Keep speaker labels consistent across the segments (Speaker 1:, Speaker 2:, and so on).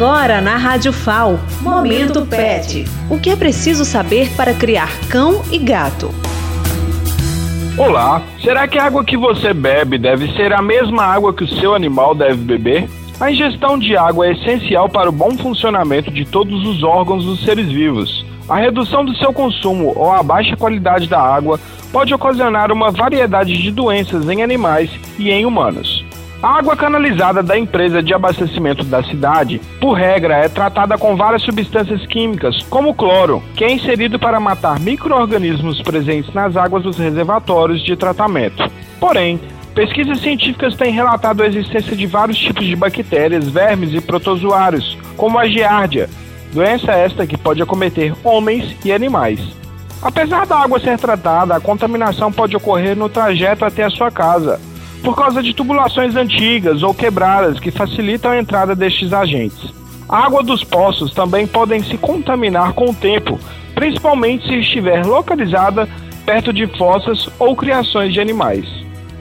Speaker 1: Agora na Rádio FAO, Momento Pet. O que é preciso saber para criar cão e gato?
Speaker 2: Olá, será que a água que você bebe deve ser a mesma água que o seu animal deve beber? A ingestão de água é essencial para o bom funcionamento de todos os órgãos dos seres vivos. A redução do seu consumo ou a baixa qualidade da água pode ocasionar uma variedade de doenças em animais e em humanos. A água canalizada da empresa de abastecimento da cidade, por regra, é tratada com várias substâncias químicas, como cloro, que é inserido para matar micro-organismos presentes nas águas dos reservatórios de tratamento. Porém, pesquisas científicas têm relatado a existência de vários tipos de bactérias, vermes e protozoários, como a giardia, doença esta que pode acometer homens e animais. Apesar da água ser tratada, a contaminação pode ocorrer no trajeto até a sua casa, por causa de tubulações antigas ou quebradas que facilitam a entrada destes agentes. A água dos poços também podem se contaminar com o tempo, principalmente se estiver localizada perto de fossas ou criações de animais.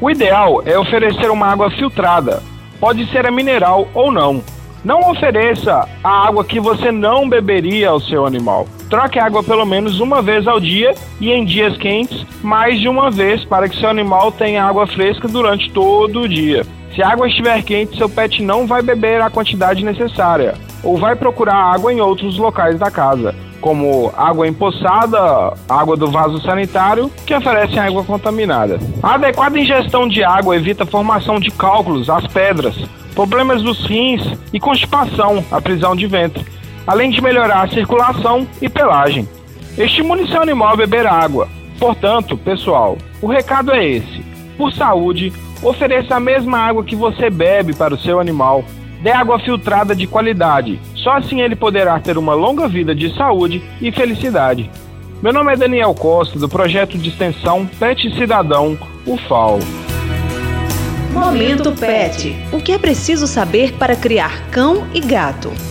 Speaker 2: O ideal é oferecer uma água filtrada, pode ser a mineral ou não. Não ofereça a água que você não beberia ao seu animal. Troque água pelo menos uma vez ao dia e em dias quentes, mais de uma vez para que seu animal tenha água fresca durante todo o dia. Se a água estiver quente, seu pet não vai beber a quantidade necessária ou vai procurar água em outros locais da casa, como água empoçada, água do vaso sanitário, que oferecem água contaminada. A adequada ingestão de água evita a formação de cálculos, as pedras, problemas dos rins e constipação, a prisão de ventre, além de melhorar a circulação e pelagem. Estimule seu animal a beber água. Portanto, pessoal, o recado é esse: por saúde, ofereça a mesma água que você bebe para o seu animal. Dê água filtrada de qualidade. Só assim ele poderá ter uma longa vida de saúde e felicidade. Meu nome é Daniel Costa, do projeto de extensão Pet Cidadão, o FAO.
Speaker 1: Momento Pet. O que é preciso saber para criar cão e gato?